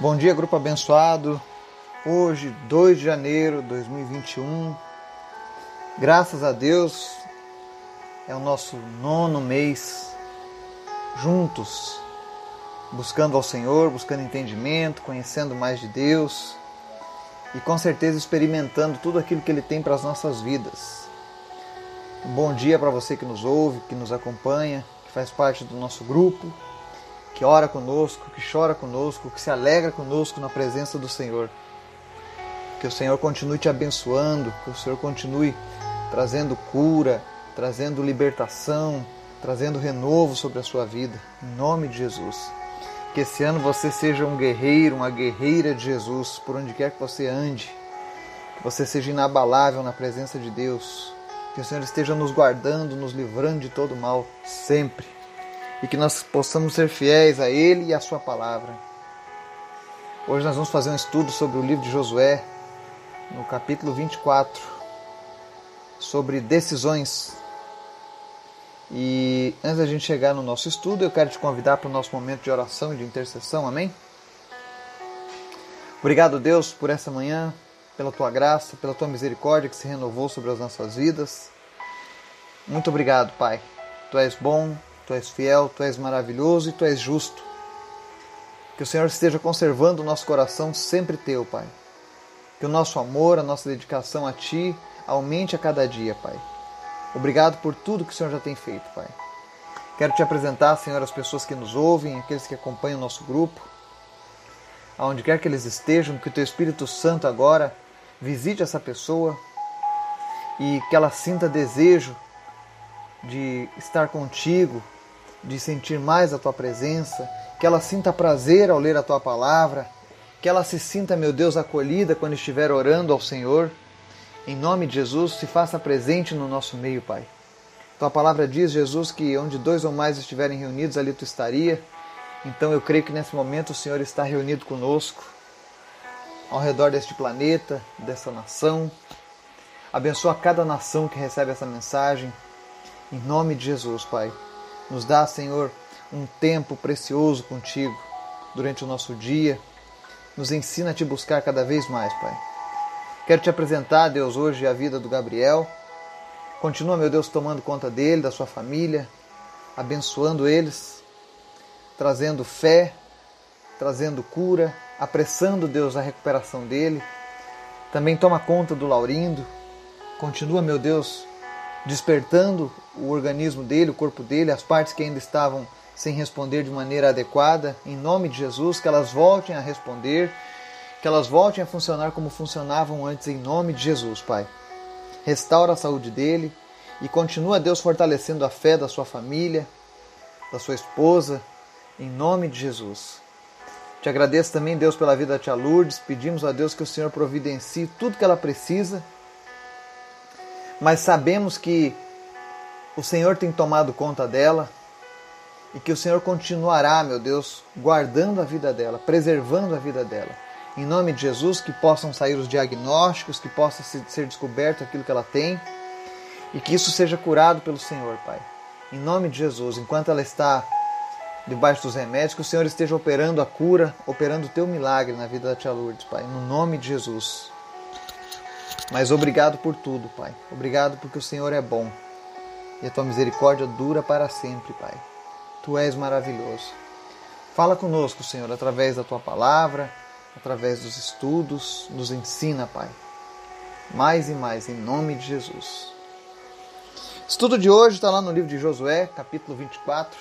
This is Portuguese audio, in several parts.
Bom dia, grupo abençoado. Hoje, 2 de janeiro de 2021. Graças a Deus, é o nosso nono mês juntos, buscando ao Senhor, buscando entendimento, conhecendo mais de Deus e com certeza experimentando tudo aquilo que Ele tem para as nossas vidas. Um bom dia para você que nos ouve, que nos acompanha, que faz parte do nosso grupo que ora conosco, que chora conosco, que se alegra conosco na presença do Senhor. Que o Senhor continue te abençoando, que o Senhor continue trazendo cura, trazendo libertação, trazendo renovo sobre a sua vida, em nome de Jesus. Que esse ano você seja um guerreiro, uma guerreira de Jesus, por onde quer que você ande. Que você seja inabalável na presença de Deus. Que o Senhor esteja nos guardando, nos livrando de todo mal, sempre e que nós possamos ser fiéis a Ele e à Sua palavra. Hoje nós vamos fazer um estudo sobre o livro de Josué, no capítulo 24, sobre decisões. E antes da gente chegar no nosso estudo, eu quero te convidar para o nosso momento de oração e de intercessão, amém? Obrigado, Deus, por essa manhã, pela tua graça, pela tua misericórdia que se renovou sobre as nossas vidas. Muito obrigado, Pai. Tu és bom, tu és fiel, tu és maravilhoso e tu és justo. Que o Senhor esteja conservando o nosso coração sempre teu, Pai. Que o nosso amor, a nossa dedicação a Ti aumente a cada dia, Pai. Obrigado por tudo que o Senhor já tem feito, Pai. Quero te apresentar, Senhor, as pessoas que nos ouvem, aqueles que acompanham o nosso grupo. Aonde quer que eles estejam, que o Teu Espírito Santo agora visite essa pessoa e que ela sinta desejo de estar contigo, de sentir mais a tua presença, que ela sinta prazer ao ler a tua palavra, que ela se sinta, meu Deus, acolhida quando estiver orando ao Senhor. Em nome de Jesus, se faça presente no nosso meio, Pai. Tua palavra diz, Jesus, que onde dois ou mais estiverem reunidos, ali tu estaria. Então eu creio que nesse momento o Senhor está reunido conosco, ao redor deste planeta, dessa nação. Abençoa cada nação que recebe essa mensagem. Em nome de Jesus, Pai. Nos dá, Senhor, um tempo precioso contigo durante o nosso dia. Nos ensina a te buscar cada vez mais, Pai. Quero te apresentar, Deus, hoje a vida do Gabriel. Continua, meu Deus, tomando conta dele, da sua família, abençoando eles, trazendo fé, trazendo cura, apressando, Deus, a recuperação dele. Também toma conta do Laurindo. Continua, meu Deus, despertando o organismo dele, o corpo dele, as partes que ainda estavam sem responder de maneira adequada, em nome de Jesus, que elas voltem a responder, que elas voltem a funcionar como funcionavam antes, em nome de Jesus, Pai. Restaura a saúde dele e continua, Deus, fortalecendo a fé da sua família, da sua esposa, em nome de Jesus. Te agradeço também, Deus, pela vida da tia Lourdes. Pedimos a Deus que o Senhor providencie tudo que ela precisa mas sabemos que o Senhor tem tomado conta dela e que o Senhor continuará, meu Deus, guardando a vida dela, preservando a vida dela. Em nome de Jesus, que possam sair os diagnósticos, que possa ser descoberto aquilo que ela tem e que isso seja curado pelo Senhor, Pai. Em nome de Jesus, enquanto ela está debaixo dos remédios, que o Senhor esteja operando a cura, operando o teu milagre na vida da tia Lourdes, Pai. No nome de Jesus. Mas obrigado por tudo, Pai. Obrigado porque o Senhor é bom. E a tua misericórdia dura para sempre, Pai. Tu és maravilhoso. Fala conosco, Senhor, através da tua palavra, através dos estudos, nos ensina, Pai. Mais e mais, em nome de Jesus. Estudo de hoje está lá no livro de Josué, capítulo 24.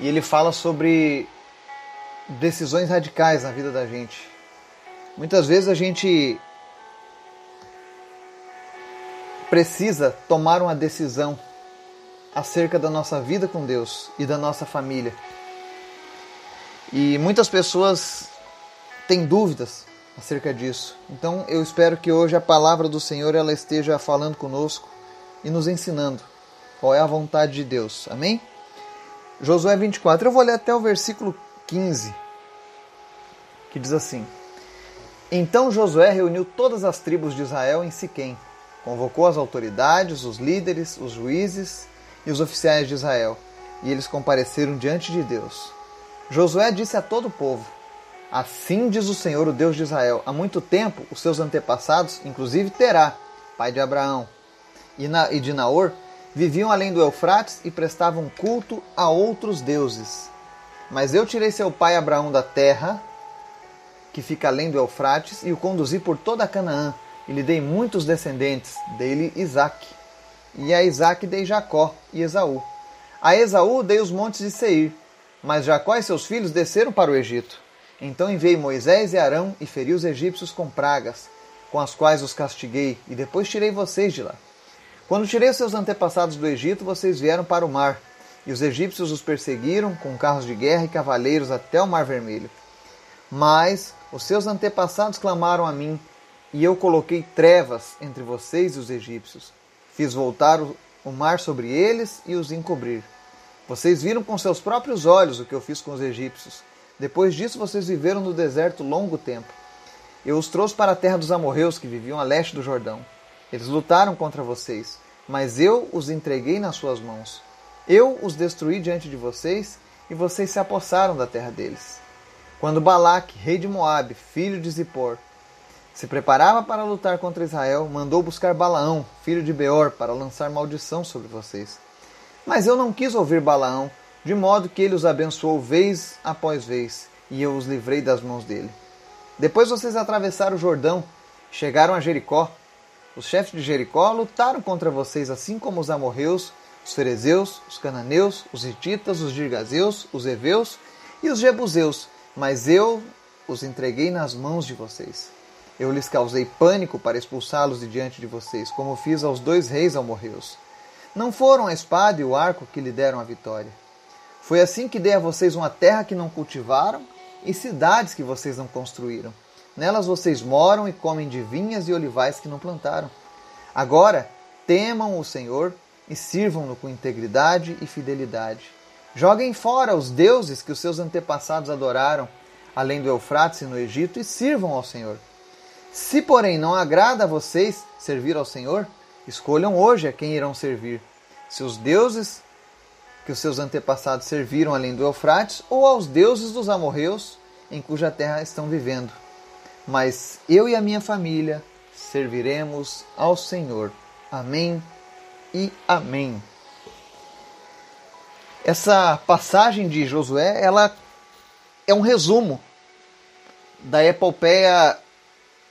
E ele fala sobre decisões radicais na vida da gente. Muitas vezes a gente precisa tomar uma decisão acerca da nossa vida com Deus e da nossa família. E muitas pessoas têm dúvidas acerca disso. Então eu espero que hoje a palavra do Senhor ela esteja falando conosco e nos ensinando qual é a vontade de Deus. Amém? Josué 24. Eu vou ler até o versículo 15, que diz assim: Então Josué reuniu todas as tribos de Israel em Siquém Convocou as autoridades, os líderes, os juízes e os oficiais de Israel, e eles compareceram diante de Deus. Josué disse a todo o povo: Assim diz o Senhor, o Deus de Israel: há muito tempo os seus antepassados, inclusive Terá, pai de Abraão, e de Naor, viviam além do Eufrates e prestavam culto a outros deuses. Mas eu tirei seu pai Abraão da terra, que fica além do Eufrates, e o conduzi por toda a Canaã, e lhe dei muitos descendentes, dele Isaque. E a Isaque dei Jacó e Esaú. A Esaú dei os montes de Seir, mas Jacó e seus filhos desceram para o Egito. Então enviei Moisés e Arão e feri os egípcios com pragas, com as quais os castiguei, e depois tirei vocês de lá. Quando tirei seus antepassados do Egito, vocês vieram para o mar, e os egípcios os perseguiram com carros de guerra e cavaleiros até o Mar Vermelho. Mas os seus antepassados clamaram a mim, e eu coloquei trevas entre vocês e os egípcios. Fiz voltar o mar sobre eles e os encobrir. Vocês viram com seus próprios olhos o que eu fiz com os egípcios. Depois disso, vocês viveram no deserto longo tempo. Eu os trouxe para a terra dos amorreus que viviam a leste do Jordão. Eles lutaram contra vocês, mas eu os entreguei nas suas mãos. Eu os destruí diante de vocês e vocês se apossaram da terra deles. Quando Balaque, rei de Moabe, filho de Zippor, se preparava para lutar contra Israel, mandou buscar Balaão, filho de Beor, para lançar maldição sobre vocês. Mas eu não quis ouvir Balaão, de modo que ele os abençoou vez após vez, e eu os livrei das mãos dele. Depois vocês atravessaram o Jordão, chegaram a Jericó. Os chefes de Jericó lutaram contra vocês, assim como os amorreus, os ferezeus, os cananeus, os hititas, os girgazeus, os heveus e os jebuseus, mas eu os entreguei nas mãos de vocês. Eu lhes causei pânico para expulsá-los de diante de vocês, como fiz aos dois reis amorreus. Não foram a espada e o arco que lhe deram a vitória. Foi assim que dei a vocês uma terra que não cultivaram e cidades que vocês não construíram. Nelas vocês moram e comem de vinhas e olivais que não plantaram. Agora, temam o Senhor e sirvam-no com integridade e fidelidade. Joguem fora os deuses que os seus antepassados adoraram, além do Eufrates e no Egito, e sirvam ao Senhor. Se, porém, não agrada a vocês servir ao Senhor, escolham hoje a quem irão servir: se os deuses que os seus antepassados serviram além do Eufrates, ou aos deuses dos amorreus em cuja terra estão vivendo. Mas eu e a minha família serviremos ao Senhor. Amém e amém. Essa passagem de Josué, ela é um resumo da epopeia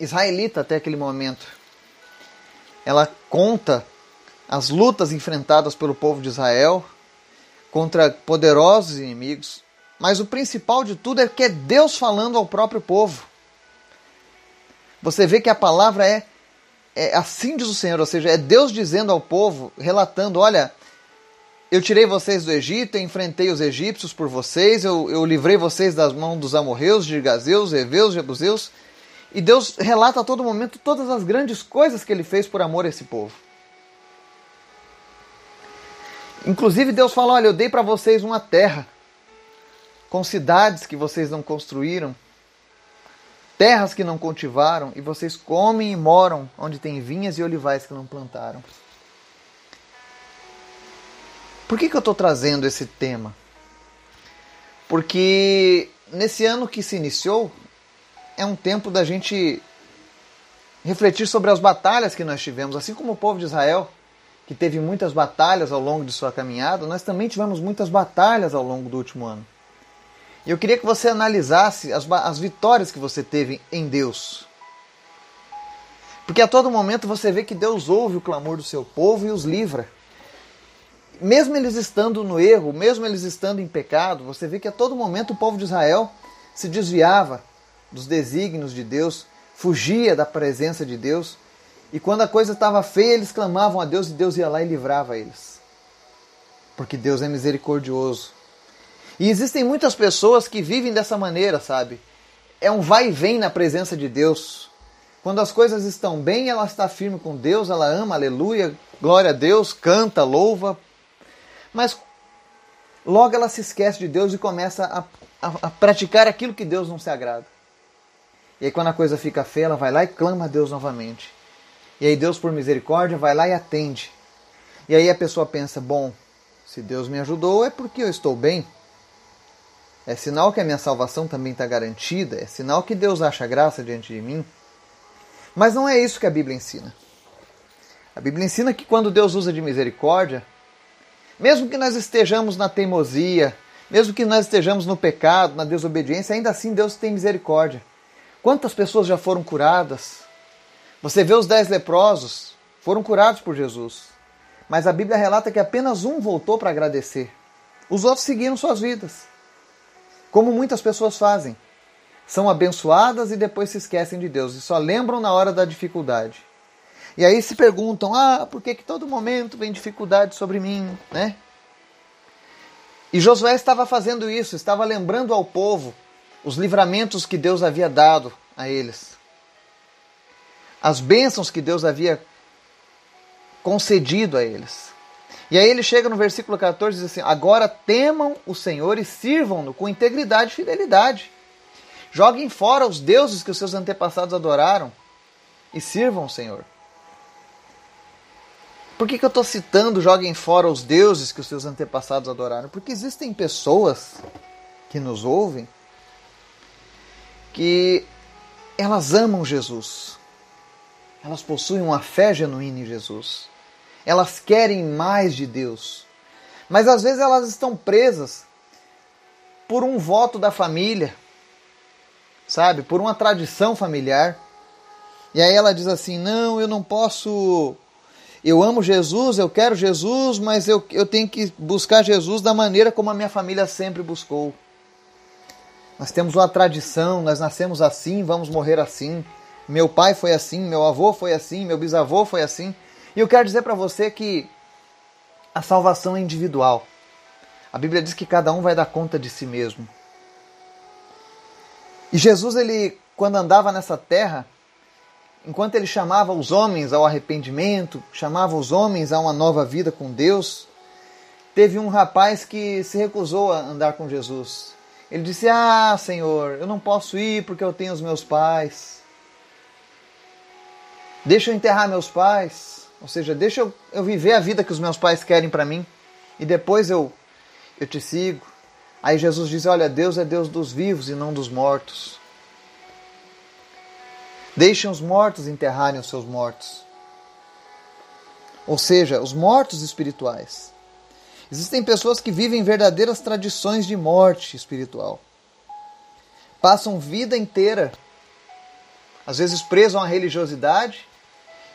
israelita até aquele momento. Ela conta as lutas enfrentadas pelo povo de Israel contra poderosos inimigos, mas o principal de tudo é que é Deus falando ao próprio povo. Você vê que a palavra é, é assim diz o Senhor, ou seja, é Deus dizendo ao povo, relatando: olha, eu tirei vocês do Egito, eu enfrentei os egípcios por vocês, eu, eu livrei vocês das mãos dos amorreus, girgazeus, heveus, jebuseus, e Deus relata a todo momento todas as grandes coisas que ele fez por amor a esse povo. Inclusive, Deus fala: Olha, eu dei para vocês uma terra, com cidades que vocês não construíram, terras que não cultivaram, e vocês comem e moram onde tem vinhas e olivais que não plantaram. Por que, que eu estou trazendo esse tema? Porque nesse ano que se iniciou, é um tempo da gente refletir sobre as batalhas que nós tivemos, assim como o povo de Israel, que teve muitas batalhas ao longo de sua caminhada, nós também tivemos muitas batalhas ao longo do último ano. E eu queria que você analisasse as, as vitórias que você teve em Deus. Porque a todo momento você vê que Deus ouve o clamor do seu povo e os livra. Mesmo eles estando no erro, mesmo eles estando em pecado, você vê que a todo momento o povo de Israel se desviava, dos desígnios de Deus, fugia da presença de Deus. E quando a coisa estava feia, eles clamavam a Deus e Deus ia lá e livrava eles. Porque Deus é misericordioso. E existem muitas pessoas que vivem dessa maneira, sabe? É um vai e vem na presença de Deus. Quando as coisas estão bem, ela está firme com Deus, ela ama, aleluia, glória a Deus, canta, louva. Mas logo ela se esquece de Deus e começa a, a, a praticar aquilo que Deus não se agrada. E aí, quando a coisa fica feia, ela vai lá e clama a Deus novamente. E aí, Deus, por misericórdia, vai lá e atende. E aí a pessoa pensa: bom, se Deus me ajudou, é porque eu estou bem. é sinal que a minha salvação também está garantida, é sinal que Deus acha graça diante de mim. Mas não é isso que a Bíblia ensina. A Bíblia ensina que quando Deus usa de misericórdia, mesmo que nós estejamos na teimosia, mesmo que nós estejamos no pecado, na desobediência, ainda assim Deus tem misericórdia. Quantas pessoas já foram curadas? Você vê os dez leprosos, foram curados por Jesus. Mas a Bíblia relata que apenas um voltou para agradecer. Os outros seguiram suas vidas. Como muitas pessoas fazem. São abençoadas e depois se esquecem de Deus e só lembram na hora da dificuldade. E aí se perguntam: ah, por que, que todo momento vem dificuldade sobre mim? Né? E Josué estava fazendo isso, estava lembrando ao povo os livramentos que Deus havia dado a eles, as bênçãos que Deus havia concedido a eles. E aí ele chega no versículo 14 e diz assim: Agora temam o Senhor e sirvam-no com integridade e fidelidade. Joguem fora os deuses que os seus antepassados adoraram e sirvam o Senhor. Por que, que eu estou citando joguem fora os deuses que os seus antepassados adoraram? Porque existem pessoas que nos ouvem que elas amam Jesus. Elas possuem uma fé genuína em Jesus. Elas querem mais de Deus. Mas às vezes elas estão presas por um voto da família, sabe? Por uma tradição familiar. E aí ela diz assim: não, eu não posso eu amo Jesus, eu quero Jesus, mas eu, eu tenho que buscar Jesus da maneira como a minha família sempre buscou. Nós temos uma tradição, nós nascemos assim, vamos morrer assim. Meu pai foi assim, meu avô foi assim, meu bisavô foi assim. E eu quero dizer para você que a salvação é individual. A Bíblia diz que cada um vai dar conta de si mesmo. E Jesus, ele, quando andava nessa terra, enquanto ele chamava os homens ao arrependimento, chamava os homens a uma nova vida com Deus, teve um rapaz que se recusou a andar com Jesus. Ele disse: Ah, Senhor, eu não posso ir porque eu tenho os meus pais. Deixa eu enterrar meus pais. Ou seja, deixa eu, eu viver a vida que os meus pais querem para mim e depois eu, eu te sigo. Aí Jesus diz: Olha, Deus é Deus dos vivos e não dos mortos. Deixem os mortos enterrarem os seus mortos. Ou seja, os mortos espirituais. Existem pessoas que vivem verdadeiras tradições de morte espiritual. Passam vida inteira, às vezes presos uma religiosidade,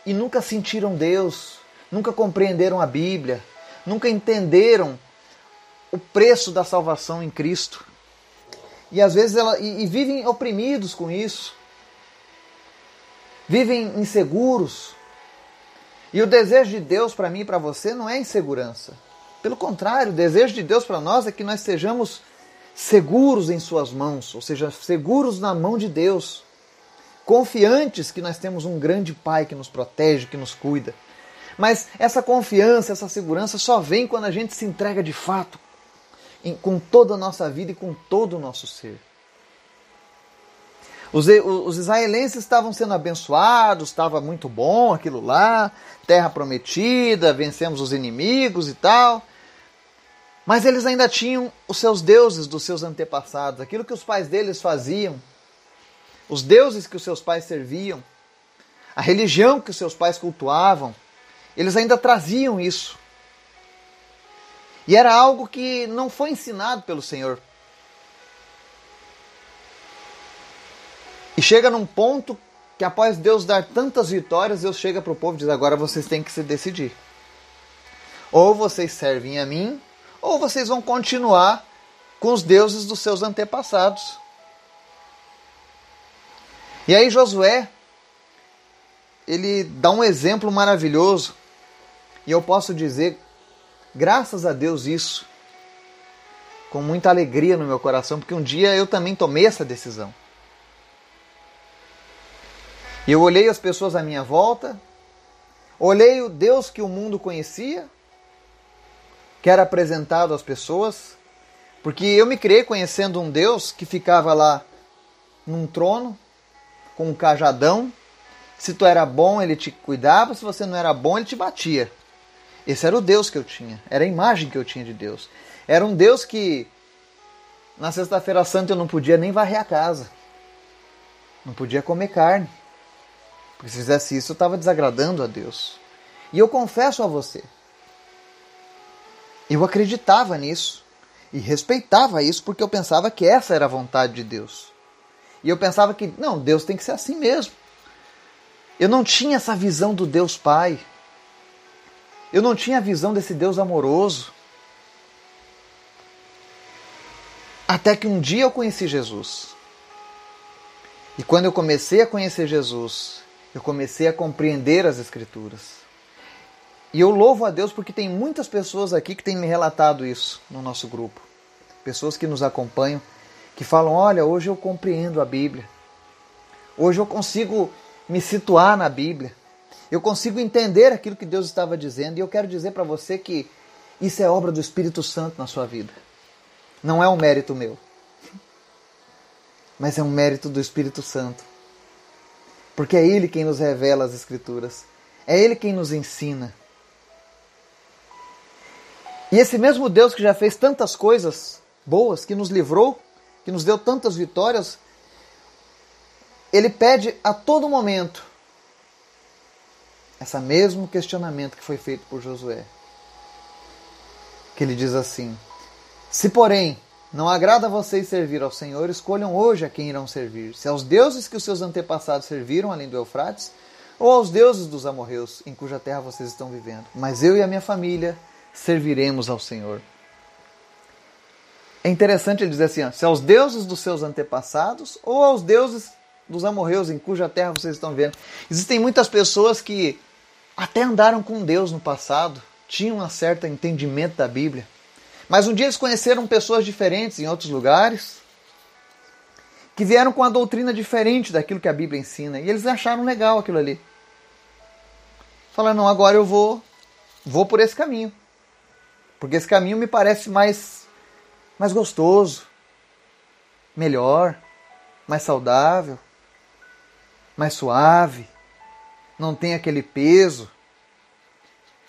e nunca sentiram Deus, nunca compreenderam a Bíblia, nunca entenderam o preço da salvação em Cristo. E às vezes ela, e, e vivem oprimidos com isso vivem inseguros. E o desejo de Deus para mim e para você não é insegurança. Pelo contrário, o desejo de Deus para nós é que nós sejamos seguros em Suas mãos, ou seja, seguros na mão de Deus, confiantes que nós temos um grande Pai que nos protege, que nos cuida. Mas essa confiança, essa segurança só vem quando a gente se entrega de fato, com toda a nossa vida e com todo o nosso ser. Os, os israelenses estavam sendo abençoados, estava muito bom aquilo lá, terra prometida, vencemos os inimigos e tal. Mas eles ainda tinham os seus deuses dos seus antepassados, aquilo que os pais deles faziam, os deuses que os seus pais serviam, a religião que os seus pais cultuavam, eles ainda traziam isso. E era algo que não foi ensinado pelo Senhor. E chega num ponto que após Deus dar tantas vitórias, Deus chega para o povo e diz: agora vocês têm que se decidir. Ou vocês servem a mim, ou vocês vão continuar com os deuses dos seus antepassados. E aí Josué, ele dá um exemplo maravilhoso. E eu posso dizer, graças a Deus isso, com muita alegria no meu coração, porque um dia eu também tomei essa decisão. Eu olhei as pessoas à minha volta, olhei o Deus que o mundo conhecia, que era apresentado às pessoas, porque eu me criei conhecendo um Deus que ficava lá num trono, com um cajadão. Se tu era bom, ele te cuidava, se você não era bom, ele te batia. Esse era o Deus que eu tinha, era a imagem que eu tinha de Deus. Era um Deus que na sexta-feira santa eu não podia nem varrer a casa. Não podia comer carne. Porque se fizesse isso, eu estava desagradando a Deus. E eu confesso a você, eu acreditava nisso e respeitava isso porque eu pensava que essa era a vontade de Deus. E eu pensava que, não, Deus tem que ser assim mesmo. Eu não tinha essa visão do Deus Pai. Eu não tinha a visão desse Deus amoroso. Até que um dia eu conheci Jesus. E quando eu comecei a conhecer Jesus, eu comecei a compreender as Escrituras. E eu louvo a Deus porque tem muitas pessoas aqui que têm me relatado isso no nosso grupo. Pessoas que nos acompanham, que falam: Olha, hoje eu compreendo a Bíblia. Hoje eu consigo me situar na Bíblia. Eu consigo entender aquilo que Deus estava dizendo. E eu quero dizer para você que isso é obra do Espírito Santo na sua vida. Não é um mérito meu, mas é um mérito do Espírito Santo. Porque é Ele quem nos revela as Escrituras, é Ele quem nos ensina. E esse mesmo Deus que já fez tantas coisas boas, que nos livrou, que nos deu tantas vitórias, ele pede a todo momento esse mesmo questionamento que foi feito por Josué. Que ele diz assim: se, porém, não agrada a vocês servir ao Senhor, escolham hoje a quem irão servir: se aos deuses que os seus antepassados serviram além do Eufrates, ou aos deuses dos amorreus em cuja terra vocês estão vivendo. Mas eu e a minha família serviremos ao Senhor. É interessante ele dizer assim: se aos deuses dos seus antepassados, ou aos deuses dos amorreus em cuja terra vocês estão vivendo. Existem muitas pessoas que até andaram com Deus no passado, tinham um certo entendimento da Bíblia mas um dia eles conheceram pessoas diferentes em outros lugares, que vieram com a doutrina diferente daquilo que a Bíblia ensina, e eles acharam legal aquilo ali. Falaram, não, agora eu vou, vou por esse caminho. Porque esse caminho me parece mais, mais gostoso, melhor, mais saudável, mais suave, não tem aquele peso.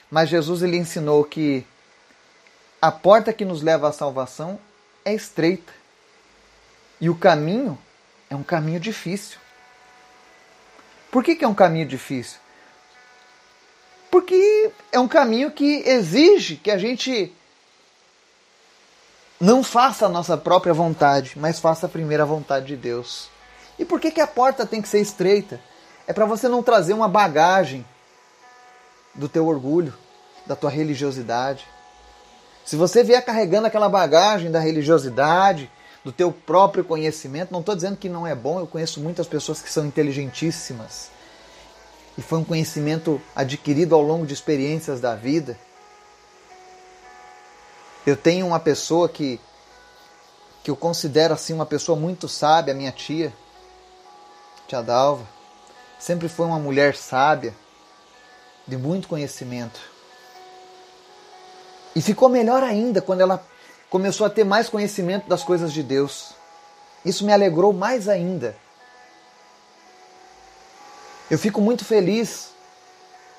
Mas Jesus ele ensinou que a porta que nos leva à salvação é estreita e o caminho é um caminho difícil. Por que, que é um caminho difícil? Porque é um caminho que exige que a gente não faça a nossa própria vontade, mas faça a primeira vontade de Deus. E por que, que a porta tem que ser estreita? É para você não trazer uma bagagem do teu orgulho, da tua religiosidade. Se você vier carregando aquela bagagem da religiosidade, do teu próprio conhecimento, não estou dizendo que não é bom, eu conheço muitas pessoas que são inteligentíssimas. E foi um conhecimento adquirido ao longo de experiências da vida. Eu tenho uma pessoa que que eu considero assim uma pessoa muito sábia, minha tia, tia Dalva. Sempre foi uma mulher sábia, de muito conhecimento. E ficou melhor ainda quando ela começou a ter mais conhecimento das coisas de Deus. Isso me alegrou mais ainda. Eu fico muito feliz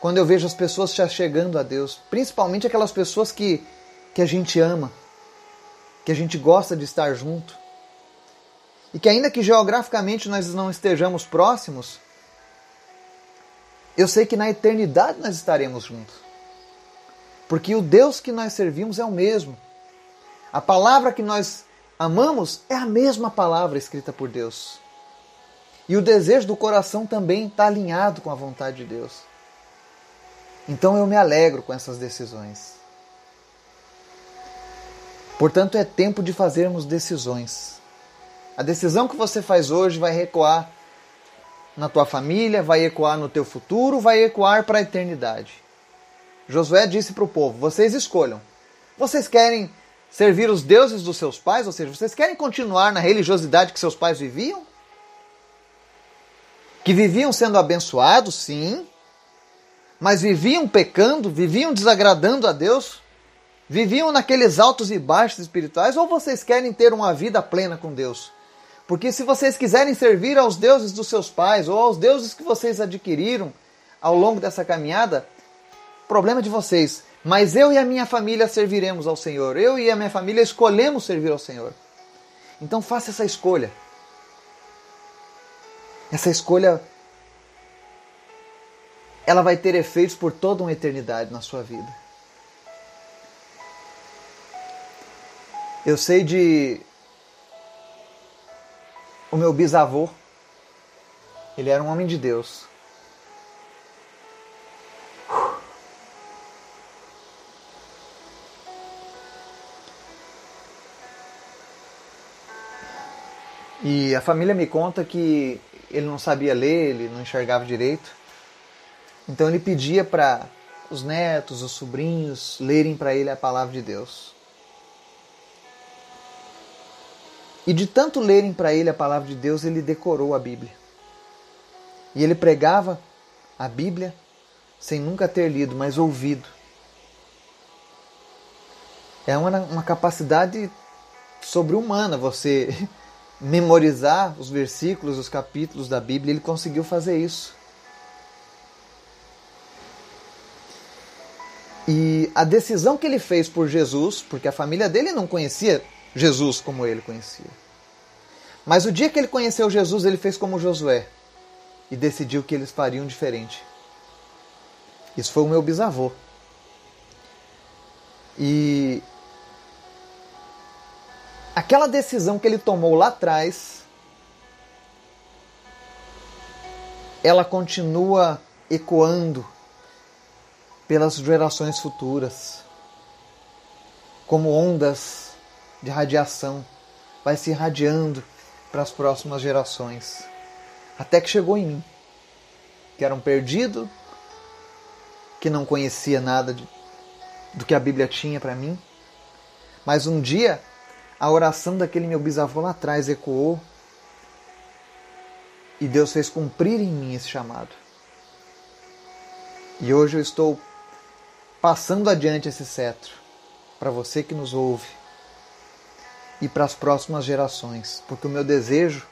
quando eu vejo as pessoas já chegando a Deus, principalmente aquelas pessoas que, que a gente ama, que a gente gosta de estar junto. E que ainda que geograficamente nós não estejamos próximos, eu sei que na eternidade nós estaremos juntos. Porque o Deus que nós servimos é o mesmo. A palavra que nós amamos é a mesma palavra escrita por Deus. E o desejo do coração também está alinhado com a vontade de Deus. Então eu me alegro com essas decisões. Portanto, é tempo de fazermos decisões. A decisão que você faz hoje vai ecoar na tua família, vai ecoar no teu futuro, vai ecoar para a eternidade. Josué disse para o povo: vocês escolham. Vocês querem servir os deuses dos seus pais? Ou seja, vocês querem continuar na religiosidade que seus pais viviam? Que viviam sendo abençoados, sim, mas viviam pecando, viviam desagradando a Deus, viviam naqueles altos e baixos espirituais, ou vocês querem ter uma vida plena com Deus? Porque se vocês quiserem servir aos deuses dos seus pais ou aos deuses que vocês adquiriram ao longo dessa caminhada, problema de vocês. Mas eu e a minha família serviremos ao Senhor. Eu e a minha família escolhemos servir ao Senhor. Então faça essa escolha. Essa escolha ela vai ter efeitos por toda uma eternidade na sua vida. Eu sei de o meu bisavô, ele era um homem de Deus. E a família me conta que ele não sabia ler, ele não enxergava direito. Então ele pedia para os netos, os sobrinhos lerem para ele a palavra de Deus. E de tanto lerem para ele a palavra de Deus, ele decorou a Bíblia. E ele pregava a Bíblia sem nunca ter lido, mas ouvido. É uma, uma capacidade sobre-humana você memorizar os versículos, os capítulos da Bíblia. Ele conseguiu fazer isso. E a decisão que ele fez por Jesus, porque a família dele não conhecia Jesus como ele conhecia. Mas o dia que ele conheceu Jesus, ele fez como Josué e decidiu que eles fariam diferente. Isso foi o meu bisavô. E aquela decisão que ele tomou lá atrás, ela continua ecoando pelas gerações futuras, como ondas de radiação, vai se irradiando para as próximas gerações. Até que chegou em mim, que era um perdido, que não conhecia nada de, do que a Bíblia tinha para mim. Mas um dia, a oração daquele meu bisavô lá atrás ecoou e Deus fez cumprir em mim esse chamado. E hoje eu estou passando adiante esse cetro para você que nos ouve e para as próximas gerações, porque o meu desejo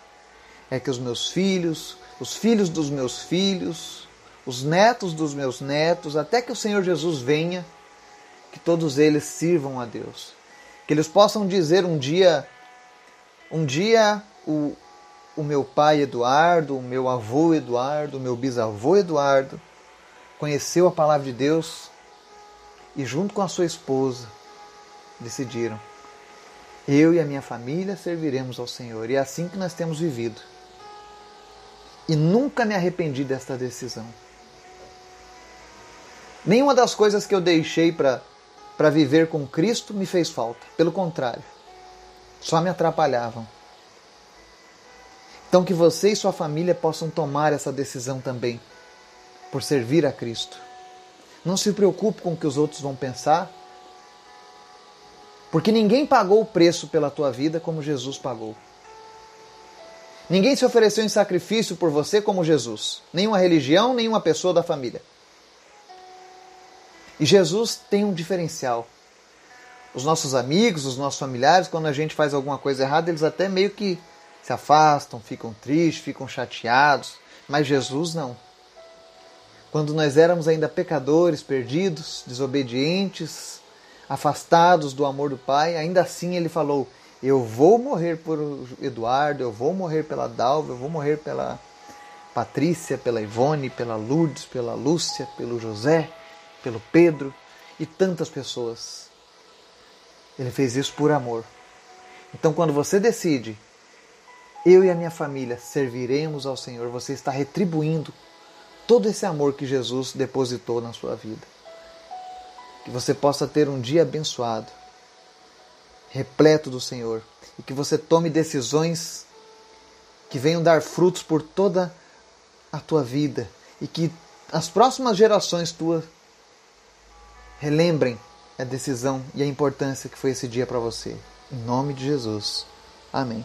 é que os meus filhos, os filhos dos meus filhos, os netos dos meus netos, até que o Senhor Jesus venha, que todos eles sirvam a Deus. Que eles possam dizer um dia, um dia o, o meu pai Eduardo, o meu avô Eduardo, o meu bisavô Eduardo conheceu a palavra de Deus e junto com a sua esposa decidiram eu e a minha família serviremos ao Senhor. E é assim que nós temos vivido. E nunca me arrependi desta decisão. Nenhuma das coisas que eu deixei para viver com Cristo me fez falta. Pelo contrário, só me atrapalhavam. Então, que você e sua família possam tomar essa decisão também, por servir a Cristo. Não se preocupe com o que os outros vão pensar, porque ninguém pagou o preço pela tua vida como Jesus pagou. Ninguém se ofereceu em sacrifício por você como Jesus. Nenhuma religião, nenhuma pessoa da família. E Jesus tem um diferencial. Os nossos amigos, os nossos familiares, quando a gente faz alguma coisa errada, eles até meio que se afastam, ficam tristes, ficam chateados. Mas Jesus não. Quando nós éramos ainda pecadores, perdidos, desobedientes, afastados do amor do Pai, ainda assim ele falou: Eu vou morrer por Eduardo, eu vou morrer pela Dalva, eu vou morrer pela Patrícia, pela Ivone, pela Lourdes, pela Lúcia, pelo José, pelo Pedro e tantas pessoas. Ele fez isso por amor. Então, quando você decide, eu e a minha família serviremos ao Senhor, você está retribuindo todo esse amor que Jesus depositou na sua vida que você possa ter um dia abençoado, repleto do Senhor, e que você tome decisões que venham dar frutos por toda a tua vida e que as próximas gerações tuas relembrem a decisão e a importância que foi esse dia para você. Em nome de Jesus. Amém.